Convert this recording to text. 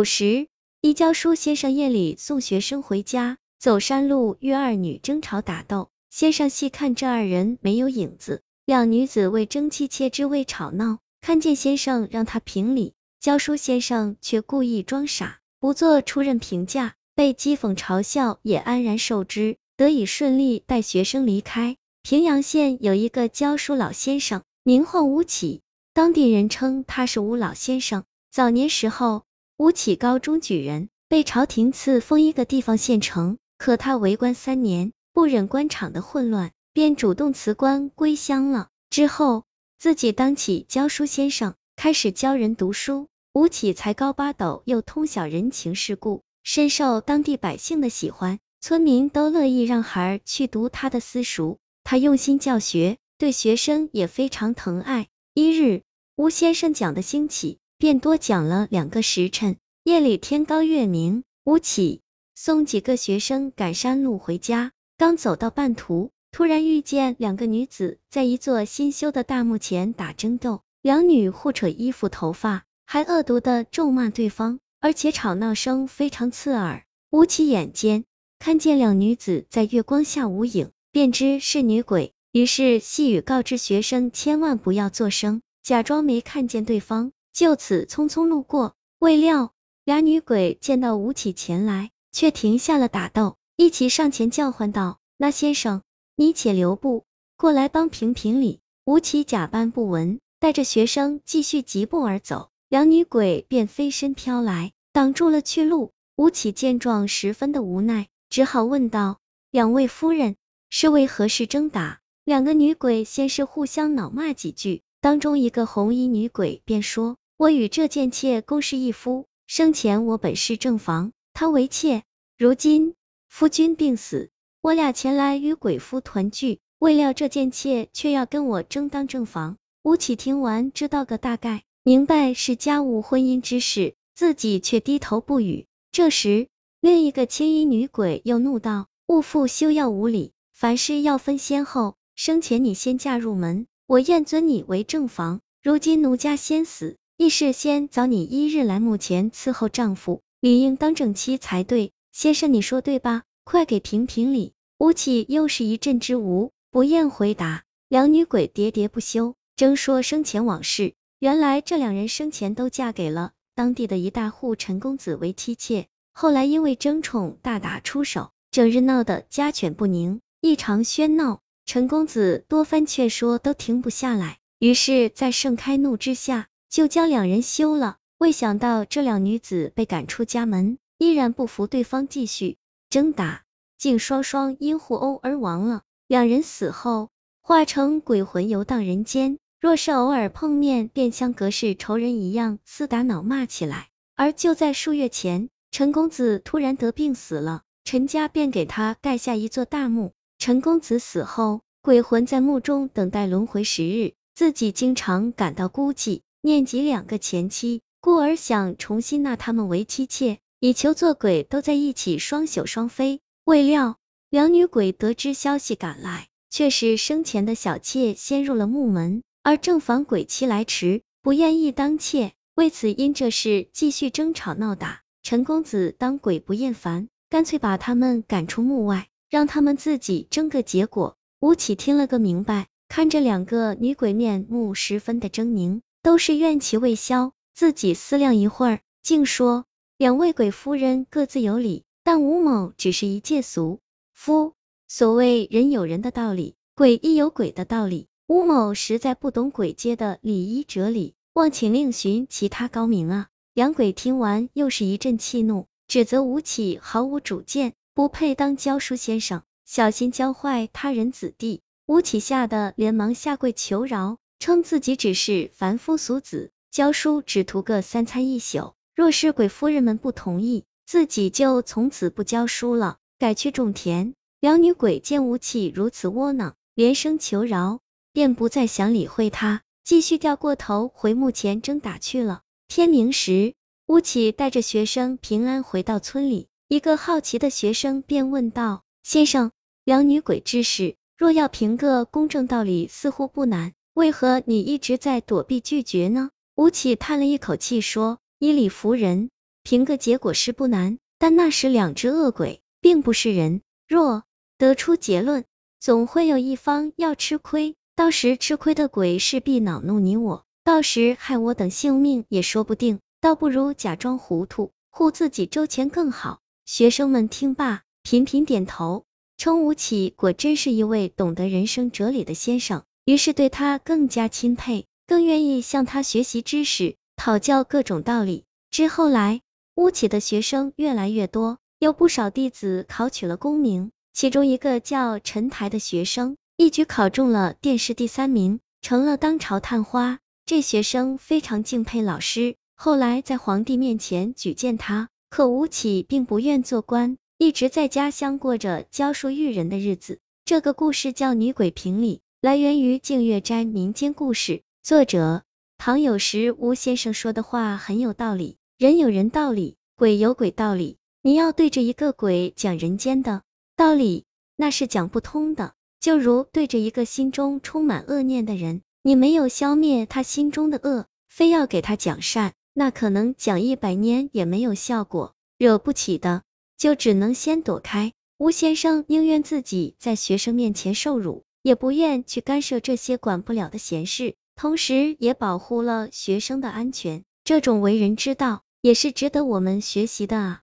有时，一教书先生夜里送学生回家，走山路遇二女争吵打斗，先生细看这二人没有影子，两女子为争妻妾之位吵闹，看见先生让他评理，教书先生却故意装傻，不做出任评价，被讥讽嘲笑也安然受之，得以顺利带学生离开。平阳县有一个教书老先生，名唤吴起，当地人称他是吴老先生。早年时候，吴起高中举人，被朝廷赐封一个地方县城。可他为官三年，不忍官场的混乱，便主动辞官归乡了。之后，自己当起教书先生，开始教人读书。吴起才高八斗，又通晓人情世故，深受当地百姓的喜欢，村民都乐意让孩儿去读他的私塾。他用心教学，对学生也非常疼爱。一日，吴先生讲的兴起。便多讲了两个时辰。夜里天高月明，吴起送几个学生赶山路回家，刚走到半途，突然遇见两个女子在一座新修的大墓前打争斗，两女互扯衣服头发，还恶毒的咒骂对方，而且吵闹声非常刺耳。吴起眼尖，看见两女子在月光下无影，便知是女鬼，于是细语告知学生千万不要作声，假装没看见对方。就此匆匆路过，未料俩女鬼见到吴起前来，却停下了打斗，一起上前叫唤道：“那先生，你且留步，过来帮评评理。”吴起假扮不闻，带着学生继续疾步而走，两女鬼便飞身飘来，挡住了去路。吴起见状，十分的无奈，只好问道：“两位夫人，是为何事争打？”两个女鬼先是互相恼骂几句，当中一个红衣女鬼便说。我与这贱妾共侍一夫，生前我本是正房，她为妾。如今夫君病死，我俩前来与鬼夫团聚，未料这贱妾却要跟我争当正房。吴起听完，知道个大概，明白是家务婚姻之事，自己却低头不语。这时，另一个青衣女鬼又怒道：“勿妇休要无礼，凡事要分先后。生前你先嫁入门，我愿尊你为正房。如今奴家先死。”亦是先早你一日来墓前伺候丈夫，理应当正妻才对。先生，你说对吧？快给评评理。吴起又是一阵之无，不愿回答。两女鬼喋喋不休，争说生前往事。原来这两人生前都嫁给了当地的一大户陈公子为妻妾，后来因为争宠大打出手，整日闹得家犬不宁，异常喧闹。陈公子多番劝说都停不下来，于是，在盛开怒之下。就将两人休了，未想到这两女子被赶出家门，依然不服对方继续争打，竟双双因互殴而亡了。两人死后化成鬼魂游荡人间，若是偶尔碰面，便像隔世仇人一样厮打恼骂起来。而就在数月前，陈公子突然得病死了，陈家便给他盖下一座大墓。陈公子死后，鬼魂在墓中等待轮回时日，自己经常感到孤寂。念及两个前妻，故而想重新纳他们为妻妾，以求做鬼都在一起双宿双飞。未料两女鬼得知消息赶来，却是生前的小妾先入了木门，而正房鬼妻来迟，不愿意当妾，为此因这事继续争吵闹打。陈公子当鬼不厌烦，干脆把他们赶出墓外，让他们自己争个结果。吴起听了个明白，看着两个女鬼面目十分的狰狞。都是怨气未消，自己思量一会儿，竟说：两位鬼夫人各自有理，但吴某只是一介俗夫。所谓人有人的道理，鬼亦有鬼的道理。吴某实在不懂鬼界的礼仪哲理，望请另寻其他高明啊！两鬼听完，又是一阵气怒，指责吴起毫无主见，不配当教书先生，小心教坏他人子弟。吴起吓得连忙下跪求饶。称自己只是凡夫俗子，教书只图个三餐一宿。若是鬼夫人们不同意，自己就从此不教书了，改去种田。两女鬼见吴起如此窝囊，连声求饶，便不再想理会他，继续掉过头回墓前争打去了。天明时，吴起带着学生平安回到村里，一个好奇的学生便问道：“先生，两女鬼之事，若要评个公正道理，似乎不难。”为何你一直在躲避拒绝呢？吴起叹了一口气说：“以理服人，评个结果是不难，但那时两只恶鬼并不是人，若得出结论，总会有一方要吃亏，到时吃亏的鬼势必恼怒你我，到时害我等性命也说不定，倒不如假装糊涂，护自己周全更好。学生们听罢，频频点头，称吴起果真是一位懂得人生哲理的先生，于是对他更加钦佩，更愿意向他学习知识，讨教各种道理。之后来，吴起的学生越来越多，有不少弟子考取了功名。其中一个叫陈台的学生，一举考中了殿试第三名，成了当朝探花。这学生非常敬佩老师，后来在皇帝面前举荐他。可吴起并不愿做官，一直在家乡过着教书育人的日子。这个故事叫《女鬼评理》，来源于净月斋民间故事，作者唐有时。吴先生说的话很有道理，人有人道理，鬼有鬼道理。你要对着一个鬼讲人间的。道理那是讲不通的，就如对着一个心中充满恶念的人，你没有消灭他心中的恶，非要给他讲善，那可能讲一百年也没有效果。惹不起的，就只能先躲开。吴先生宁愿自己在学生面前受辱，也不愿去干涉这些管不了的闲事，同时也保护了学生的安全。这种为人之道，也是值得我们学习的啊。